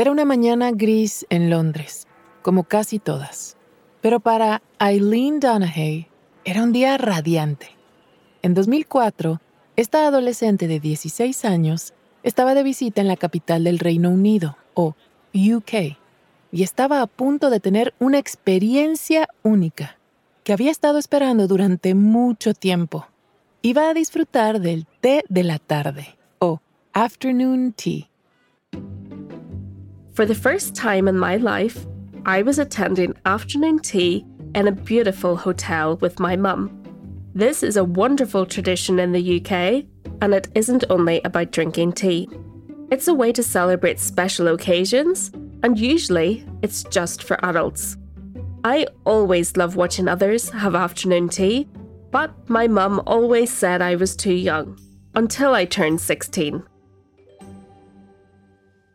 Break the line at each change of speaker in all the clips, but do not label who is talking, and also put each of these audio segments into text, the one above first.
Era una mañana gris en Londres, como casi todas. Pero para Eileen Donaghy era un día radiante. En 2004, esta adolescente de 16 años estaba de visita en la capital del Reino Unido, o UK, y estaba a punto de tener una experiencia única que había estado esperando durante mucho tiempo. Iba a disfrutar del té de la tarde, o afternoon tea.
For the first time in my life, I was attending afternoon tea in a beautiful hotel with my mum. This is a wonderful tradition in the UK, and it isn't only about drinking tea. It's a way to celebrate special occasions, and usually it's just for adults. I always love watching others have afternoon tea, but my mum always said I was too young until I turned 16.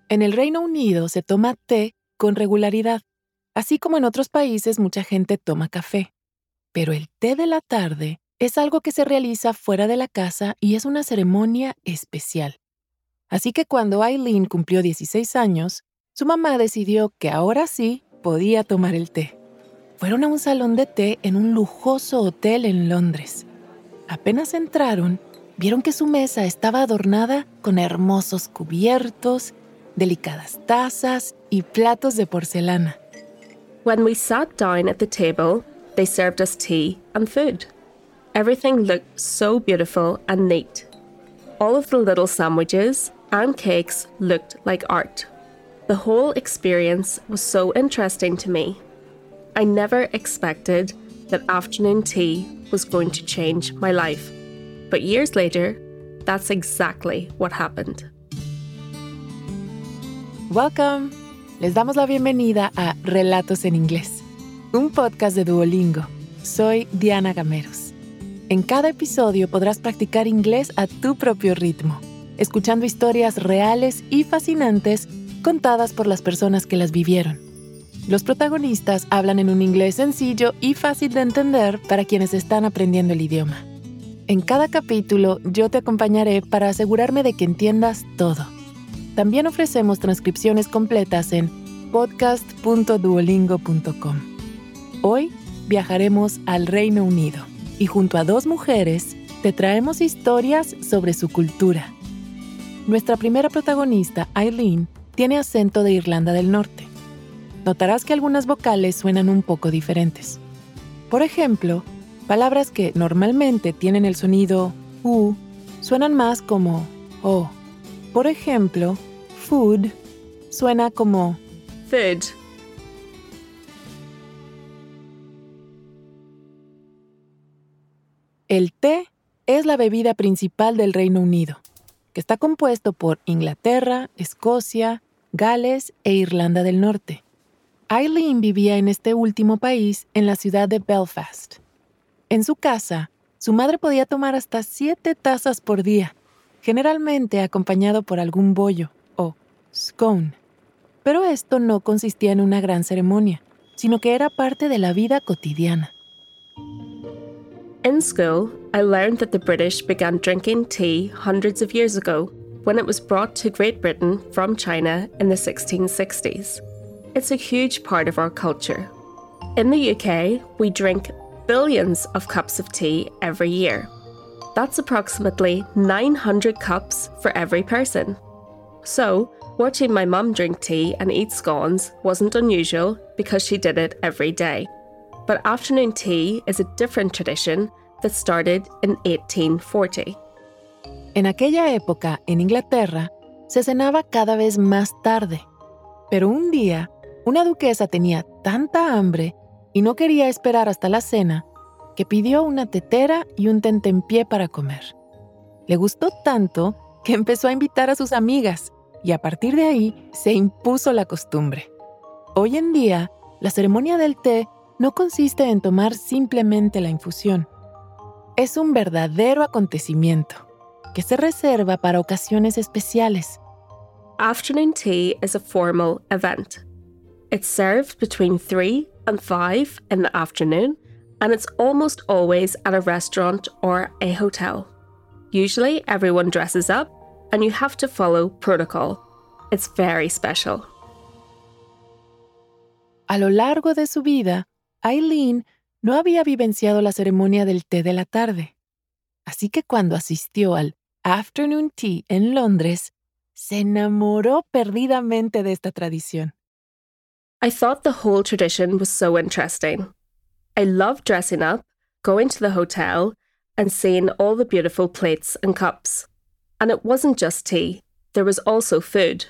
En el Reino Unido se toma té con regularidad, así como en otros países mucha gente toma café. Pero el té de la tarde es algo que se realiza fuera de la casa y es una ceremonia especial. Así que cuando Eileen cumplió 16 años, su mamá decidió que ahora sí podía tomar el té. Fueron a un salón de té en un lujoso hotel en Londres. Apenas entraron, vieron que su mesa estaba adornada con hermosos cubiertos, delicadas tazas y platos de porcelana.
When we sat down at the table, they served us tea and food. Everything looked so beautiful and neat. All of the little sandwiches and cakes looked like art. The whole experience was so interesting to me. I never expected that afternoon tea was going to change my life. But years later, that's exactly what happened.
Welcome. Les damos la bienvenida a Relatos en Inglés, un podcast de Duolingo. Soy Diana Gameros. En cada episodio podrás practicar inglés a tu propio ritmo, escuchando historias reales y fascinantes contadas por las personas que las vivieron. Los protagonistas hablan en un inglés sencillo y fácil de entender para quienes están aprendiendo el idioma. En cada capítulo yo te acompañaré para asegurarme de que entiendas todo. También ofrecemos transcripciones completas en podcast.duolingo.com. Hoy viajaremos al Reino Unido y junto a dos mujeres te traemos historias sobre su cultura. Nuestra primera protagonista, Eileen, tiene acento de Irlanda del Norte. Notarás que algunas vocales suenan un poco diferentes. Por ejemplo, palabras que normalmente tienen el sonido U suenan más como O. Por ejemplo, food suena como
Food.
El té es la bebida principal del Reino Unido, que está compuesto por Inglaterra, Escocia, Gales e Irlanda del Norte. Eileen vivía en este último país en la ciudad de Belfast. En su casa, su madre podía tomar hasta siete tazas por día, generalmente acompañado por algún bollo o scone. Pero esto no consistía en una gran ceremonia, sino que era parte de la vida cotidiana.
In school, I learned that the British began drinking tea hundreds of years ago when it was brought to Great Britain from China in the 1660s. It's a huge part of our culture. In the UK, we drink billions of cups of tea every year. That's approximately 900 cups for every person. So, watching my mum drink tea and eat scones wasn't unusual because she did it every day. But afternoon tea is a different tradition that started in 1840.
En aquella época, en Inglaterra, se cenaba cada vez más tarde. Pero un día, una duquesa tenía tanta hambre y no quería esperar hasta la cena que pidió una tetera y un tentempié para comer. Le gustó tanto que empezó a invitar a sus amigas y a partir de ahí se impuso la costumbre. Hoy en día, la ceremonia del té no consiste en tomar simplemente la infusión. Es un verdadero acontecimiento que se reserva para ocasiones especiales.
Afternoon tea is a formal event. It's served between 3 and 5 in the afternoon, and it's almost always at a restaurant or a hotel. Usually, everyone dresses up, and you have to follow protocol. It's very special.
A lo largo de su vida, Eileen no había vivenciado la ceremonia del té de la tarde. Así que cuando asistió al Afternoon Tea en Londres, se enamoró perdidamente de esta tradición.
I thought the whole tradition was so interesting. I loved dressing up, going to the hotel, and seeing all the beautiful plates and cups. And it wasn't just tea, there was also food.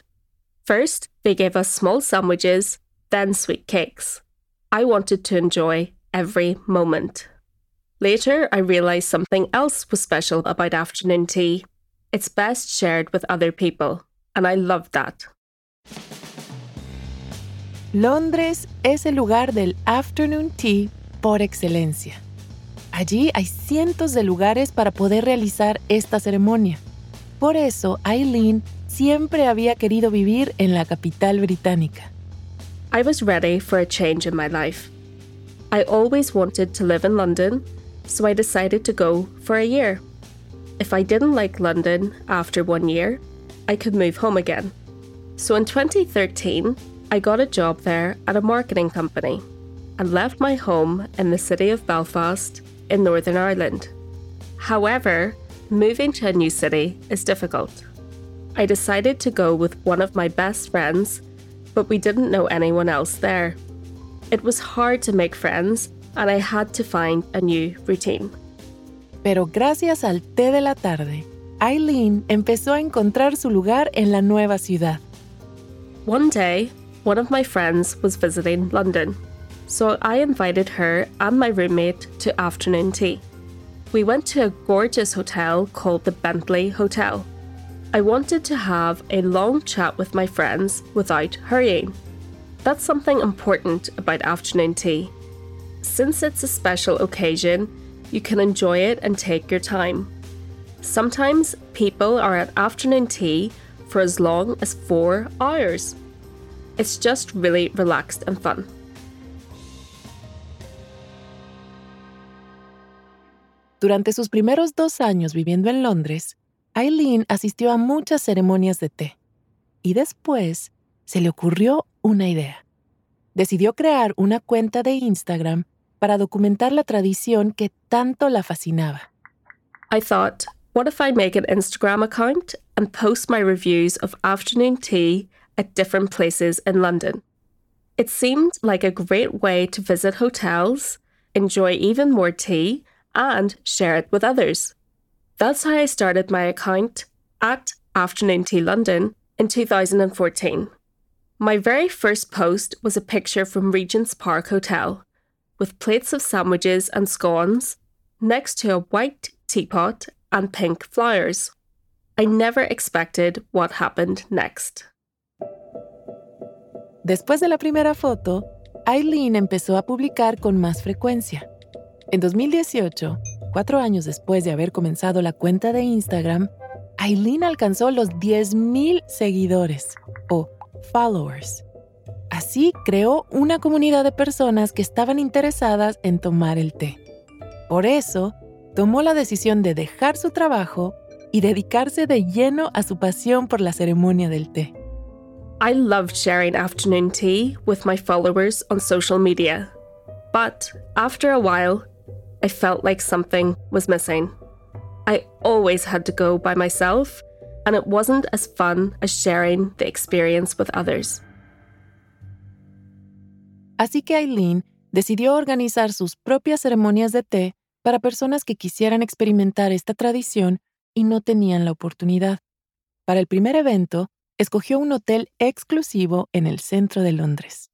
First, they gave us small sandwiches, then sweet cakes. I wanted to enjoy every moment. Later, I realised something else was special about afternoon tea. It's best shared with other people, and I loved that.
Londres es el lugar del afternoon tea por excelencia. Allí hay cientos de lugares para poder realizar esta ceremonia. Por eso, Eileen siempre había querido vivir en la capital británica.
I was ready for a change in my life. I always wanted to live in London, so I decided to go for a year. If I didn't like London after one year, I could move home again. So in 2013, I got a job there at a marketing company and left my home in the city of Belfast in Northern Ireland. However, moving to a new city is difficult. I decided to go with one of my best friends, but we didn't know anyone else there. It was hard to make friends, and I had to find a new routine.
Pero gracias al té de la tarde, Eileen empezó a encontrar su lugar en la nueva ciudad.
One day, one of my friends was visiting London, so I invited her and my roommate to afternoon tea. We went to a gorgeous hotel called the Bentley Hotel. I wanted to have a long chat with my friends without hurrying. That's something important about afternoon tea. Since it's a special occasion, you can enjoy it and take your time. Sometimes people are at afternoon tea for as long as four hours. It's just really relaxed and fun.
Durante sus primeros dos años viviendo en Londres, Eileen asistió a muchas ceremonias de té. Y después se le ocurrió una idea. Decidió crear una cuenta de Instagram para documentar la tradición que tanto la fascinaba.
I thought, what if I make an Instagram account and post my reviews of afternoon tea at different places in London? It seemed like a great way to visit hotels, enjoy even more tea, and share it with others. That's how I started my account at Afternoon Tea London in 2014. My very first post was a picture from Regent's Park Hotel, with plates of sandwiches and scones next to a white teapot and pink flowers. I never expected what happened next.
Después de la primera foto, Eileen empezó a publicar con más frecuencia. En 2018, cuatro años después de haber comenzado la cuenta de Instagram, Eileen alcanzó los 10.000 seguidores o followers. Así creó una comunidad de personas que estaban interesadas en tomar el té. Por eso, tomó la decisión de dejar su trabajo y dedicarse de lleno a su pasión por la ceremonia del té.
I loved sharing afternoon tea with my followers on social media. But after a while, I felt like something was missing. I always had to go by myself, and it wasn't as fun as sharing the experience with others.
Así que Eileen decidió organizar sus propias ceremonias de té para personas que quisieran experimentar esta tradición y no tenían la oportunidad. Para el primer evento, escogió un hotel exclusivo en el centro de Londres.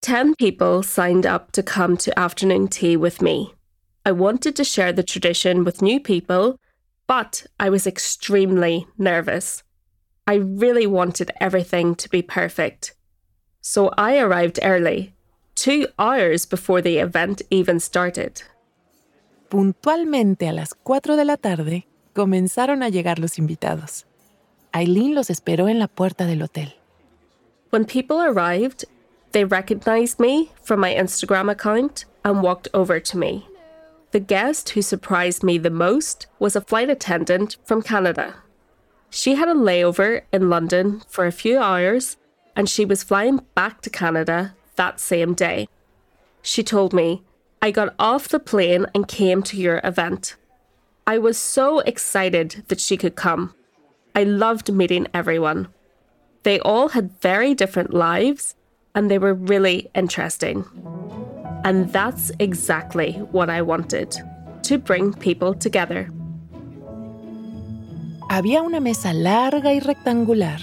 Ten people signed up to come to afternoon tea with me. I wanted to share the tradition with new people, but I was extremely nervous. I really wanted everything to be perfect. So I arrived early two hours before the event even started.
Puntualmente a las 4 de la tarde, comenzaron a llegar los invitados. Eileen los esperó en la puerta del hotel.
When people arrived, they recognized me from my Instagram account and walked over to me. The guest who surprised me the most was a flight attendant from Canada. She had a layover in London for a few hours and she was flying back to Canada that same day. She told me, I got off the plane and came to your event. I was so excited that she could come. I loved meeting everyone. They all had very different lives and they were really interesting. And that's exactly what I wanted to bring people together.
Había una mesa larga y rectangular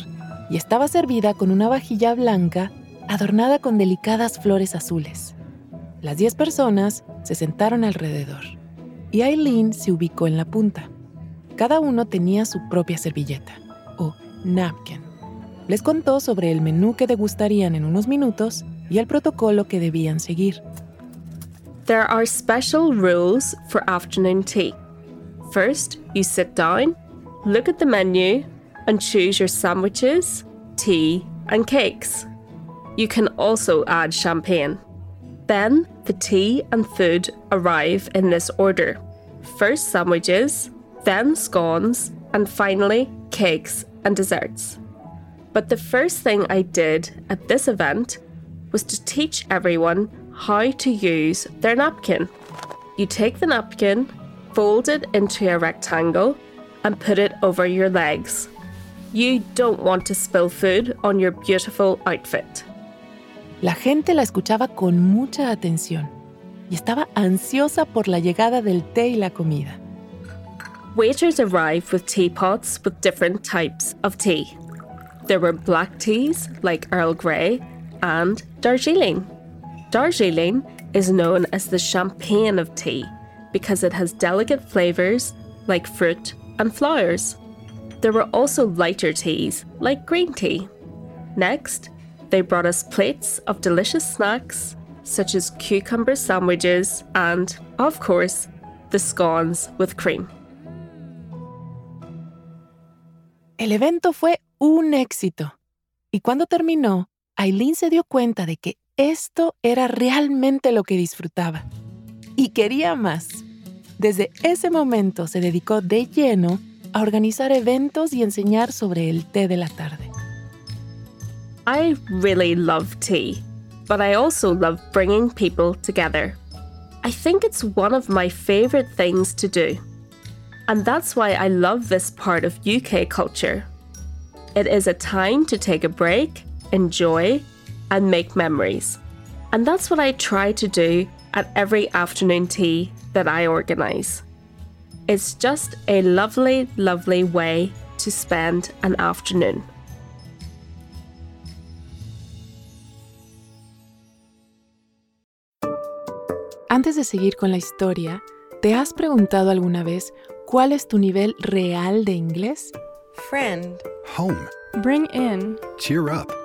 y estaba servida con una vajilla blanca adornada con delicadas flores azules. Las diez personas se sentaron alrededor y Eileen se ubicó en la punta. Cada uno tenía su propia servilleta, o napkin. Les contó sobre el menú que degustarían en unos minutos y el protocolo que debían seguir.
There are special rules for afternoon tea. First, you sit down, look at the menu, and choose your sandwiches, tea, and cakes. You can also add champagne. Then, the tea and food arrive in this order first sandwiches, then scones, and finally cakes and desserts. But the first thing I did at this event was to teach everyone how to use their napkin. You take the napkin, fold it into a rectangle, and put it over your legs. You don't want to spill food on your beautiful outfit.
La gente la escuchaba con mucha atención y estaba ansiosa por la llegada del té y la comida.
Waiters arrived with teapots with different types of tea. There were black teas like Earl Grey and Darjeeling. Darjeeling is known as the champagne of tea because it has delicate flavours like fruit and flowers. There were also lighter teas like green tea. Next, they brought us plates of delicious snacks such as cucumber sandwiches and, of course, the scones with cream.
El evento fue un éxito. Y cuando terminó, Eileen se dio cuenta de que esto era realmente lo que disfrutaba. Y quería más. Desde ese momento se dedicó de lleno a organizar eventos y enseñar sobre el té de la tarde.
I really love tea, but I also love bringing people together. I think it's one of my favourite things to do. And that's why I love this part of UK culture. It is a time to take a break, enjoy, and make memories. And that's what I try to do at every afternoon tea that I organise. It's just a lovely, lovely way to spend an afternoon.
Antes de seguir con la historia, ¿te has preguntado alguna vez cuál es tu nivel real de inglés?
Friend.
Home.
Bring in.
Cheer up.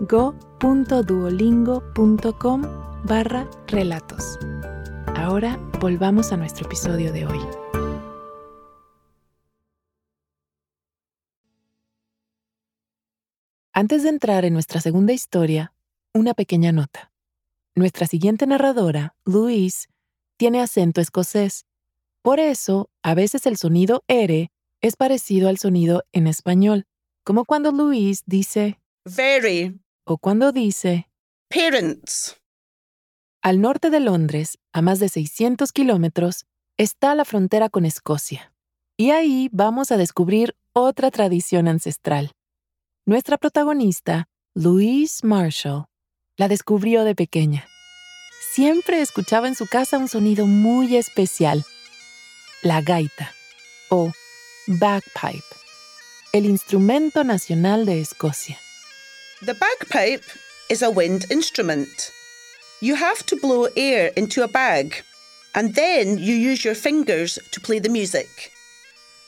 go.duolingo.com barra relatos. Ahora volvamos a nuestro episodio de hoy. Antes de entrar en nuestra segunda historia, una pequeña nota. Nuestra siguiente narradora, Louise, tiene acento escocés. Por eso, a veces el sonido R es parecido al sonido en español, como cuando Louise dice
Very.
O cuando dice
Parents.
Al norte de Londres, a más de 600 kilómetros, está la frontera con Escocia. Y ahí vamos a descubrir otra tradición ancestral. Nuestra protagonista, Louise Marshall, la descubrió de pequeña. Siempre escuchaba en su casa un sonido muy especial, la gaita o bagpipe, el instrumento nacional de Escocia.
The bagpipe is a wind instrument. You have to blow air into a bag, and then you use your fingers to play the music.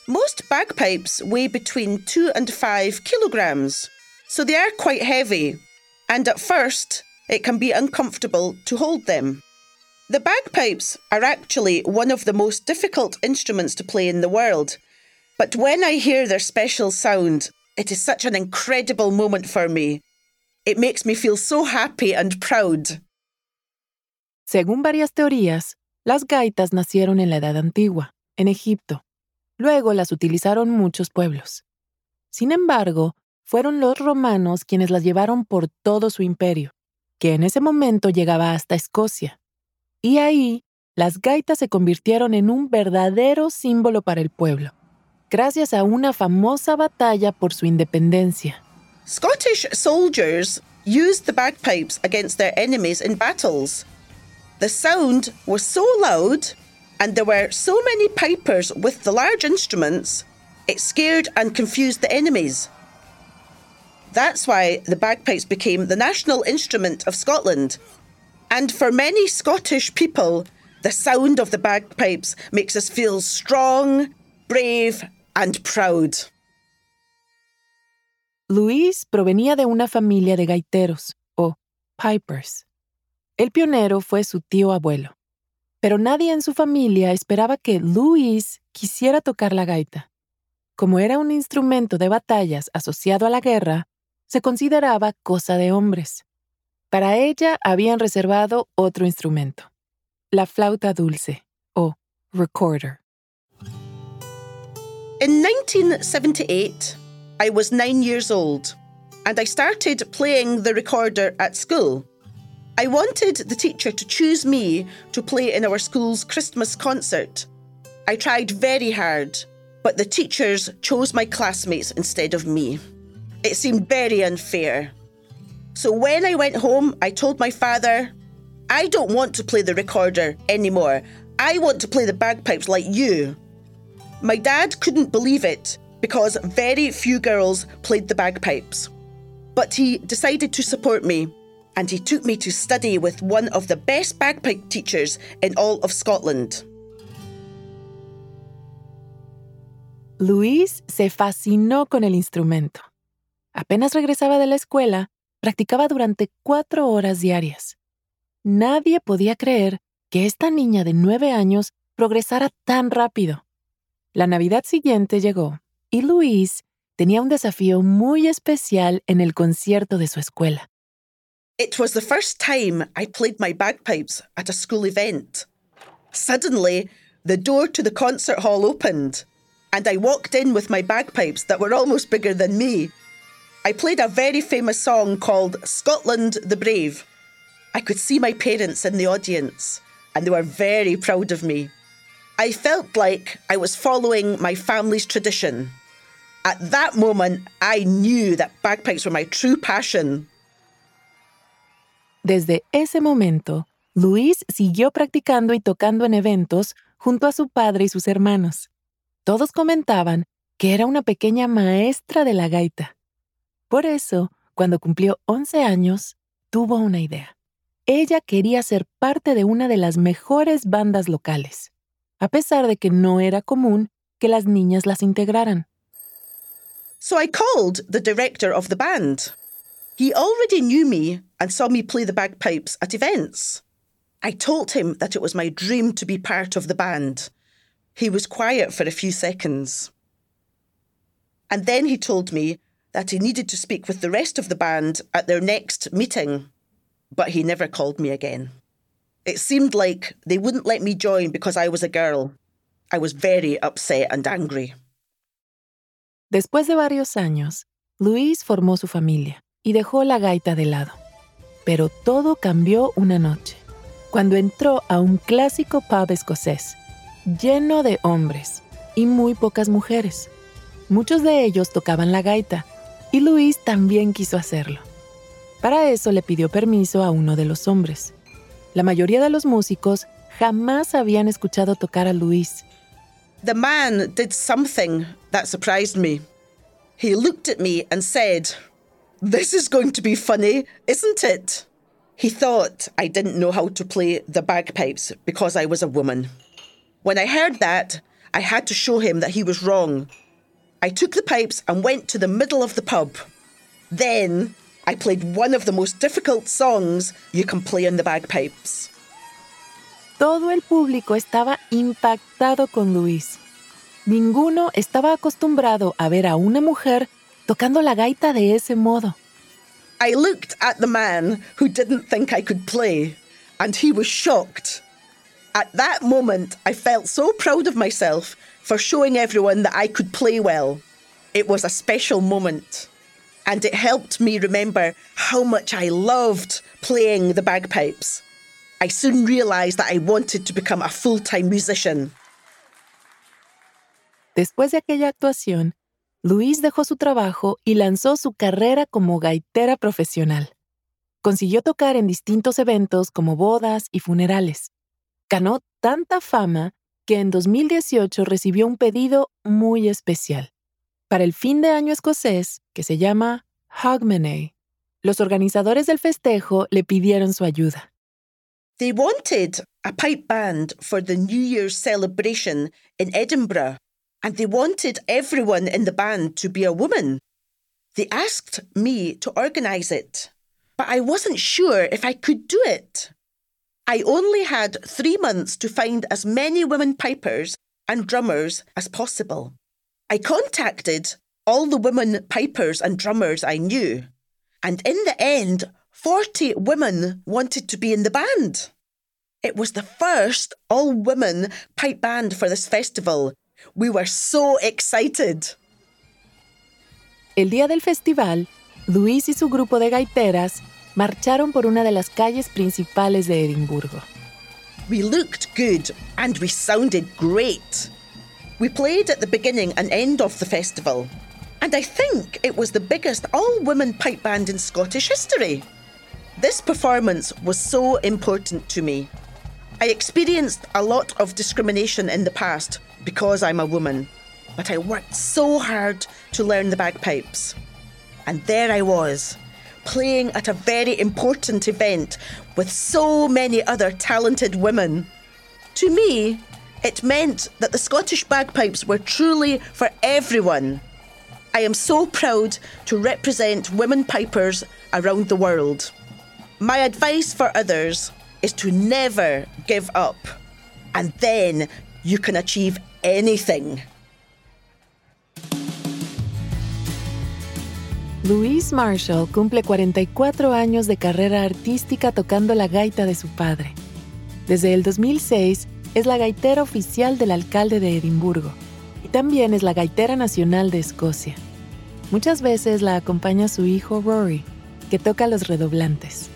Most bagpipes weigh between two and five kilograms, so they are quite heavy. And at first, it can be uncomfortable to hold them. The bagpipes are actually one of the most difficult instruments to play in the world, but when I hear their special sound, it is such an incredible moment for me. It makes me feel so happy and proud.
Según varias teorías, las gaitas nacieron en la Edad Antigua, en Egipto. Luego las utilizaron muchos pueblos. Sin embargo, fueron los romanos quienes las llevaron por todo su imperio, que en ese momento llegaba hasta Escocia. Y ahí, las gaitas se convirtieron en un verdadero símbolo para el pueblo, gracias a una famosa batalla por su independencia.
Scottish soldiers used the bagpipes against their enemies in battles. The sound was so loud, and there were so many pipers with the large instruments, it scared and confused the enemies. That's why the bagpipes became the national instrument of Scotland. And for many Scottish people, the sound of the bagpipes makes us feel strong, brave, and proud.
Luis provenía de una familia de gaiteros, o pipers. El pionero fue su tío abuelo, pero nadie en su familia esperaba que Luis quisiera tocar la gaita. Como era un instrumento de batallas asociado a la guerra, se consideraba cosa de hombres. Para ella habían reservado otro instrumento, la flauta dulce o recorder.
In 1978, I was nine years old and I started playing the recorder at school. I wanted the teacher to choose me to play in our school's Christmas concert. I tried very hard, but the teachers chose my classmates instead of me. It seemed very unfair. So when I went home, I told my father, I don't want to play the recorder anymore. I want to play the bagpipes like you. My dad couldn't believe it because very few girls played the bagpipes. But he decided to support me and he took me to study with one of the best bagpipe teachers in all of Scotland.
Louise se fascinó con el instrumento. Apenas regresaba de la escuela, practicaba durante cuatro horas diarias. Nadie podía creer que esta niña de nueve años progresara tan rápido. La Navidad siguiente llegó y Louise tenía un desafío muy especial en el concierto de su escuela.
It was the first time I played my bagpipes at a school event. Suddenly, the door to the concert hall opened, and I walked in with my bagpipes that were almost bigger than me. I played a very famous song called Scotland the Brave. I could see my parents in the audience, and they were very proud of me. I felt like I was following my family's tradition. At that moment, I knew that bagpipes were my true passion.
Desde ese momento, Luis siguió practicando y tocando en eventos junto a su padre y sus hermanos. Todos comentaban que era una pequeña maestra de la gaita. Por eso, cuando cumplió 11 años, tuvo una idea. Ella quería ser parte de una de las mejores bandas locales, a pesar de que no era común que las niñas las integraran.
So I called the director of the band. He already knew me and saw me play the bagpipes at events. I told him that it was my dream to be part of the band. He was quiet for a few seconds. And then he told me that he needed to speak with the rest of the band at their next meeting, but he never called me again. It seemed like they wouldn't let me join because I was a girl. I was very upset and angry.
Después de varios años, Luis formó su familia y dejó la gaita de lado. Pero todo cambió una noche, cuando entró a un clásico pub escocés, lleno de hombres y muy pocas mujeres. Muchos de ellos tocaban la gaita, y Luis también quiso hacerlo. Para eso le pidió permiso a uno de los hombres. La mayoría de los músicos jamás habían escuchado tocar a Louise.
The man did something that surprised me. He looked at me and said, This is going to be funny, isn't it? He thought I didn't know how to play the bagpipes because I was a woman. When I heard that, I had to show him that he was wrong. I took the pipes and went to the middle of the pub. Then I played one of the most difficult songs you can play on the bagpipes.
Todo el público estaba impactado con Louise. Ninguno estaba acostumbrado a ver a una mujer tocando la gaita de ese modo.
I looked at the man who didn't think I could play, and he was shocked. At that moment, I felt so proud of myself for showing everyone that I could play well. It was a special moment, and it helped me remember how much I loved playing the bagpipes. I soon realised that I wanted to become a full time musician.
Después de aquella actuación, Louise dejó su trabajo y lanzó su carrera como gaitera profesional. Consiguió tocar en distintos eventos como bodas y funerales. Ganó tanta fama que en 2018 recibió un pedido muy especial. Para el fin de año escocés, que se llama Hogmanay, los organizadores del festejo le pidieron su ayuda.
They wanted a pipe band for the New Year's celebration in Edinburgh, and they wanted everyone in the band to be a woman. They asked me to organise it, but I wasn't sure if I could do it. I only had three months to find as many women pipers and drummers as possible. I contacted all the women pipers and drummers I knew, and in the end, 40 women wanted to be in the band. It was the first all women pipe band for this festival. We were so excited.
El día del festival, Louise y su grupo de gaiteras marcharon por una de las calles principales de Edimburgo.
We looked good and we sounded great. We played at the beginning and end of the festival, and I think it was the biggest all women pipe band in Scottish history. This performance was so important to me. I experienced a lot of discrimination in the past because I'm a woman, but I worked so hard to learn the bagpipes. And there I was, playing at a very important event with so many other talented women. To me, it meant that the Scottish bagpipes were truly for everyone. I am so proud to represent women pipers around the world. My advice for others is to never give up, and then you can achieve anything.
Louise Marshall cumple 44 años de carrera artística tocando la gaita de su padre. Desde el 2006 es la gaitera oficial del alcalde de Edimburgo y también es la gaitera nacional de Escocia. Muchas veces la acompaña su hijo Rory, que toca los redoblantes.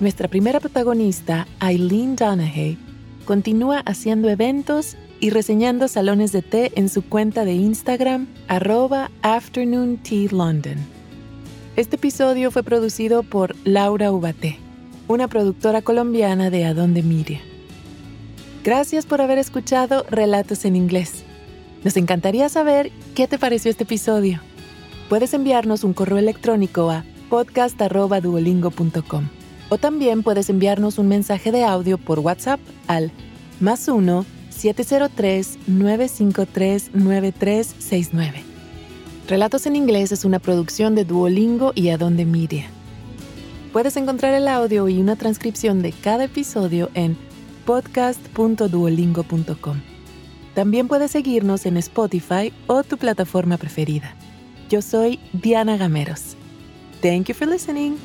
Nuestra primera protagonista, Eileen Donaghy, continúa haciendo eventos y reseñando salones de té en su cuenta de Instagram, arroba Afternoon Tea London. Este episodio fue producido por Laura Ubaté, una productora colombiana de Adonde Miria. Gracias por haber escuchado Relatos en Inglés. Nos encantaría saber qué te pareció este episodio. Puedes enviarnos un correo electrónico a podcast.duolingo.com o también puedes enviarnos un mensaje de audio por WhatsApp al más 1 703 953 9369. Relatos en Inglés es una producción de Duolingo y Adonde Media. Puedes encontrar el audio y una transcripción de cada episodio en podcast.duolingo.com. También puedes seguirnos en Spotify o tu plataforma preferida. Yo soy Diana Gameros. Thank you for listening.